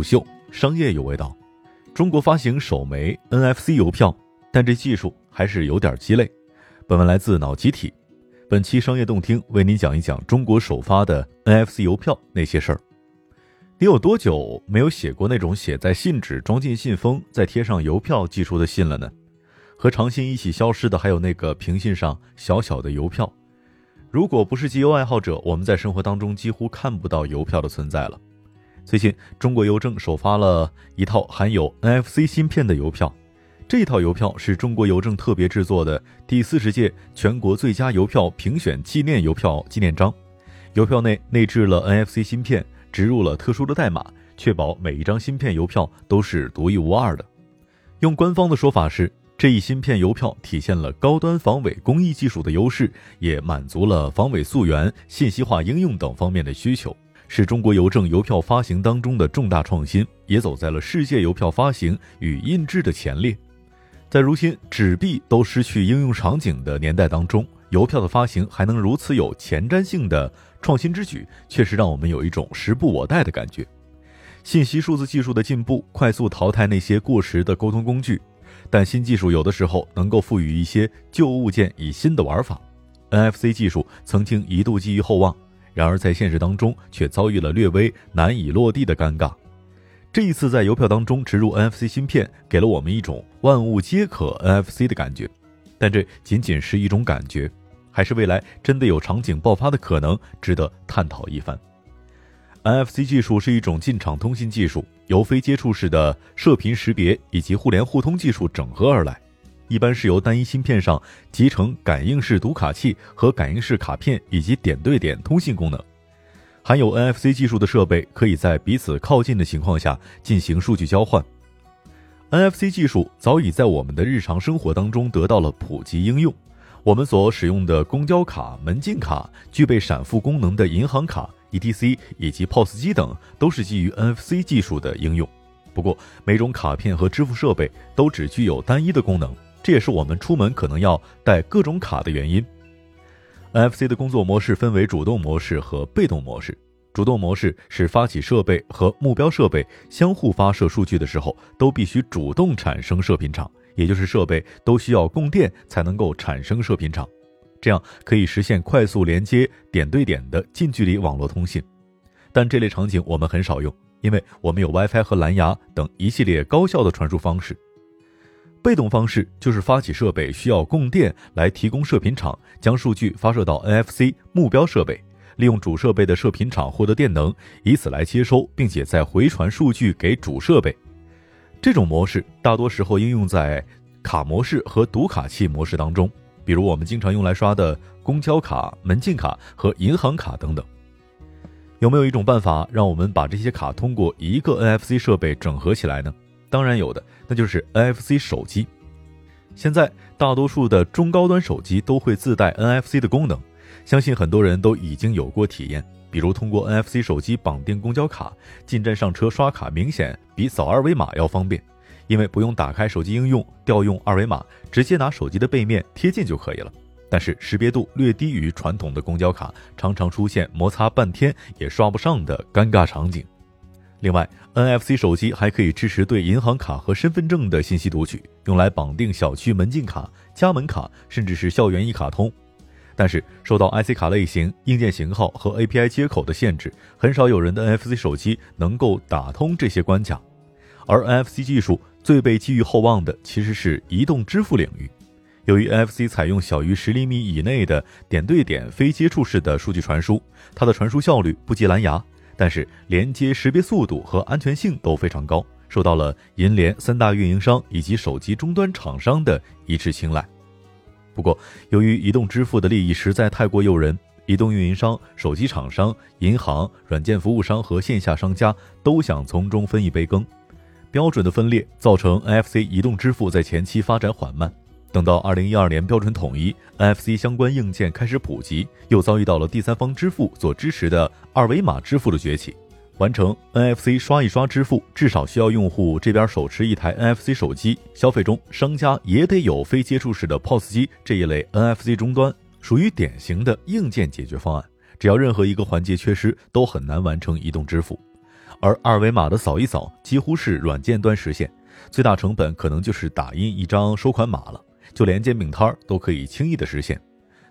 虎嗅，商业有味道。中国发行首枚 NFC 邮票，但这技术还是有点鸡肋。本文来自脑集体，本期商业动听为您讲一讲中国首发的 NFC 邮票那些事儿。你有多久没有写过那种写在信纸、装进信封、再贴上邮票寄出的信了呢？和长信一起消失的还有那个平信上小小的邮票。如果不是集邮爱好者，我们在生活当中几乎看不到邮票的存在了。最近，中国邮政首发了一套含有 NFC 芯片的邮票。这套邮票是中国邮政特别制作的第四十届全国最佳邮票评选纪念邮票纪念章。邮票内内置了 NFC 芯片，植入了特殊的代码，确保每一张芯片邮票都是独一无二的。用官方的说法是。这一芯片邮票体现了高端防伪工艺技术的优势，也满足了防伪溯源、信息化应用等方面的需求，是中国邮政邮票发行当中的重大创新，也走在了世界邮票发行与印制的前列。在如今纸币都失去应用场景的年代当中，邮票的发行还能如此有前瞻性的创新之举，确实让我们有一种时不我待的感觉。信息数字技术的进步，快速淘汰那些过时的沟通工具。但新技术有的时候能够赋予一些旧物件以新的玩法，NFC 技术曾经一度寄予厚望，然而在现实当中却遭遇了略微难以落地的尴尬。这一次在邮票当中植入 NFC 芯片，给了我们一种万物皆可 NFC 的感觉，但这仅仅是一种感觉，还是未来真的有场景爆发的可能，值得探讨一番。NFC 技术是一种进场通信技术，由非接触式的射频识别以及互联互通技术整合而来。一般是由单一芯片上集成感应式读卡器和感应式卡片以及点对点通信功能。含有 NFC 技术的设备可以在彼此靠近的情况下进行数据交换。NFC 技术早已在我们的日常生活当中得到了普及应用。我们所使用的公交卡、门禁卡、具备闪付功能的银行卡。ETC 以及 POS 机等都是基于 NFC 技术的应用，不过每种卡片和支付设备都只具有单一的功能，这也是我们出门可能要带各种卡的原因。NFC 的工作模式分为主动模式和被动模式。主动模式是发起设备和目标设备相互发射数据的时候，都必须主动产生射频场，也就是设备都需要供电才能够产生射频场。这样可以实现快速连接、点对点的近距离网络通信，但这类场景我们很少用，因为我们有 WiFi 和蓝牙等一系列高效的传输方式。被动方式就是发起设备需要供电来提供射频场，将数据发射到 NFC 目标设备，利用主设备的射频场获得电能，以此来接收并且再回传数据给主设备。这种模式大多时候应用在卡模式和读卡器模式当中。比如我们经常用来刷的公交卡、门禁卡和银行卡等等，有没有一种办法让我们把这些卡通过一个 NFC 设备整合起来呢？当然有的，那就是 NFC 手机。现在大多数的中高端手机都会自带 NFC 的功能，相信很多人都已经有过体验。比如通过 NFC 手机绑定公交卡，进站上车刷卡明显比扫二维码要方便。因为不用打开手机应用调用二维码，直接拿手机的背面贴近就可以了。但是识别度略低于传统的公交卡，常常出现摩擦半天也刷不上的尴尬场景。另外，NFC 手机还可以支持对银行卡和身份证的信息读取，用来绑定小区门禁卡、家门卡，甚至是校园一卡通。但是受到 IC 卡类型、硬件型号和 API 接口的限制，很少有人的 NFC 手机能够打通这些关卡。而 NFC 技术最被寄予厚望的其实是移动支付领域。由于 NFC 采用小于十厘米以内的点对点非接触式的数据传输，它的传输效率不及蓝牙，但是连接识别速度和安全性都非常高，受到了银联三大运营商以及手机终端厂商的一致青睐。不过，由于移动支付的利益实在太过诱人，移动运营商、手机厂商、银行、软件服务商和线下商家都想从中分一杯羹。标准的分裂造成 NFC 移动支付在前期发展缓慢，等到二零一二年标准统一，NFC 相关硬件开始普及，又遭遇到了第三方支付所支持的二维码支付的崛起。完成 NFC 刷一刷支付，至少需要用户这边手持一台 NFC 手机，消费中商家也得有非接触式的 POS 机这一类 NFC 终端，属于典型的硬件解决方案。只要任何一个环节缺失，都很难完成移动支付。而二维码的扫一扫几乎是软件端实现，最大成本可能就是打印一张收款码了，就连煎饼摊儿都可以轻易的实现。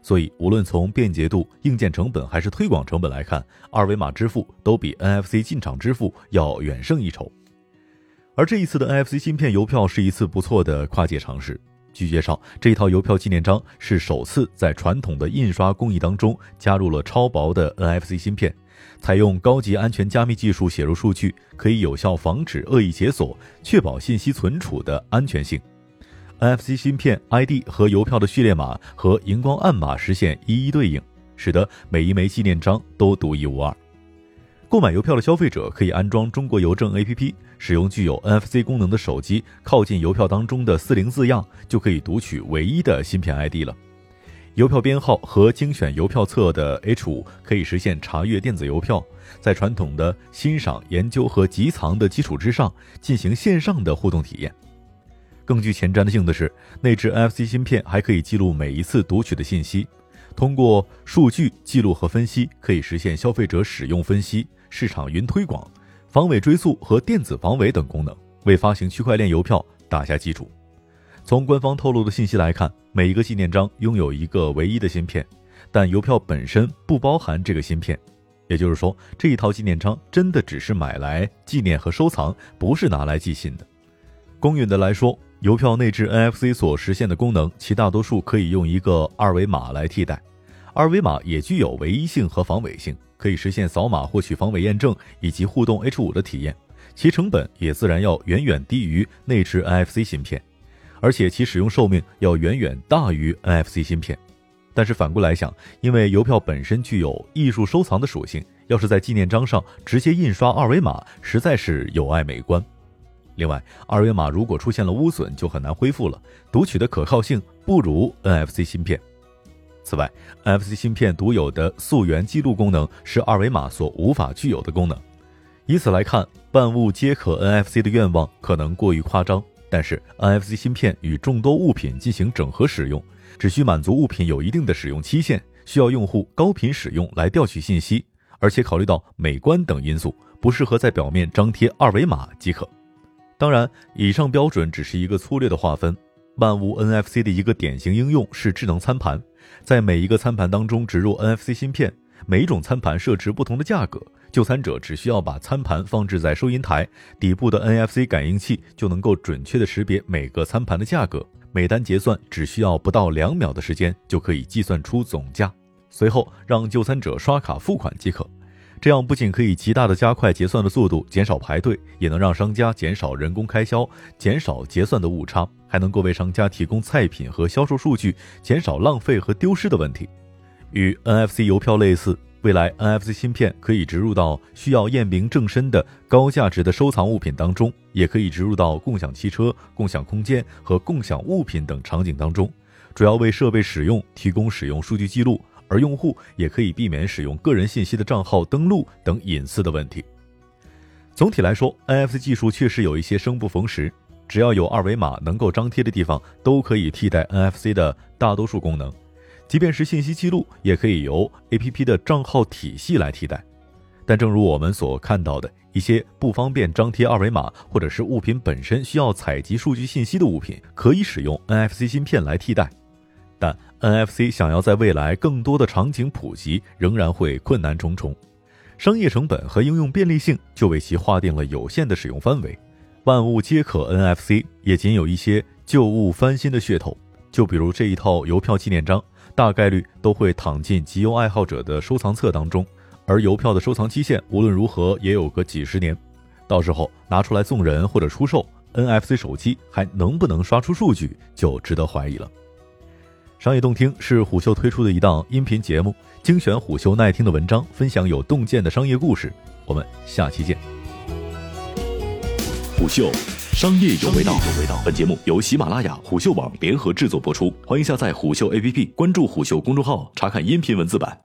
所以，无论从便捷度、硬件成本还是推广成本来看，二维码支付都比 NFC 进场支付要远胜一筹。而这一次的 NFC 芯片邮票是一次不错的跨界尝试。据介绍，这一套邮票纪念章是首次在传统的印刷工艺当中加入了超薄的 NFC 芯片，采用高级安全加密技术写入数据，可以有效防止恶意解锁，确保信息存储的安全性。NFC 芯片 ID 和邮票的序列码和荧光暗码实现一一对应，使得每一枚纪念章都独一无二。购买邮票的消费者可以安装中国邮政 APP，使用具有 NFC 功能的手机靠近邮票当中的四零字样，就可以读取唯一的芯片 ID 了。邮票编号和精选邮票册的 H 五可以实现查阅电子邮票，在传统的欣赏、研究和集藏的基础之上，进行线上的互动体验。更具前瞻性的是，内置 NFC 芯片还可以记录每一次读取的信息，通过数据记录和分析，可以实现消费者使用分析、市场云推广、防伪追溯和电子防伪等功能，为发行区块链邮票打下基础。从官方透露的信息来看，每一个纪念章拥有一个唯一的芯片，但邮票本身不包含这个芯片，也就是说，这一套纪念章真的只是买来纪念和收藏，不是拿来寄信的。公允的来说。邮票内置 NFC 所实现的功能，其大多数可以用一个二维码来替代。二维码也具有唯一性和防伪性，可以实现扫码获取防伪验证以及互动 H5 的体验，其成本也自然要远远低于内置 NFC 芯片，而且其使用寿命要远远大于 NFC 芯片。但是反过来想，因为邮票本身具有艺术收藏的属性，要是在纪念章上直接印刷二维码，实在是有碍美观。另外，二维码如果出现了污损，就很难恢复了，读取的可靠性不如 NFC 芯片。此外，NFC 芯片独有的溯源记录功能是二维码所无法具有的功能。以此来看，万物皆可 NFC 的愿望可能过于夸张。但是，NFC 芯片与众多物品进行整合使用，只需满足物品有一定的使用期限，需要用户高频使用来调取信息，而且考虑到美观等因素，不适合在表面张贴二维码即可。当然，以上标准只是一个粗略的划分。万物 NFC 的一个典型应用是智能餐盘，在每一个餐盘当中植入 NFC 芯片，每一种餐盘设置不同的价格，就餐者只需要把餐盘放置在收银台底部的 NFC 感应器，就能够准确的识别每个餐盘的价格，每单结算只需要不到两秒的时间就可以计算出总价，随后让就餐者刷卡付款即可。这样不仅可以极大的加快结算的速度，减少排队，也能让商家减少人工开销，减少结算的误差，还能够为商家提供菜品和销售数据，减少浪费和丢失的问题。与 NFC 邮票类似，未来 NFC 芯片可以植入到需要验明正身的高价值的收藏物品当中，也可以植入到共享汽车、共享空间和共享物品等场景当中，主要为设备使用提供使用数据记录。而用户也可以避免使用个人信息的账号登录等隐私的问题。总体来说，NFC 技术确实有一些生不逢时。只要有二维码能够张贴的地方，都可以替代 NFC 的大多数功能。即便是信息记录，也可以由 APP 的账号体系来替代。但正如我们所看到的，一些不方便张贴二维码，或者是物品本身需要采集数据信息的物品，可以使用 NFC 芯片来替代。但 NFC 想要在未来更多的场景普及，仍然会困难重重，商业成本和应用便利性就为其划定了有限的使用范围。万物皆可 NFC 也仅有一些旧物翻新的噱头，就比如这一套邮票纪念章，大概率都会躺进集邮爱好者的收藏册当中，而邮票的收藏期限无论如何也有个几十年，到时候拿出来送人或者出售，NFC 手机还能不能刷出数据，就值得怀疑了。商业洞听是虎嗅推出的一档音频节目，精选虎嗅耐听的文章，分享有洞见的商业故事。我们下期见。虎嗅，商业有味道。本节目由喜马拉雅、虎嗅网联合制作播出，欢迎下载虎嗅 APP，关注虎嗅公众号，查看音频文字版。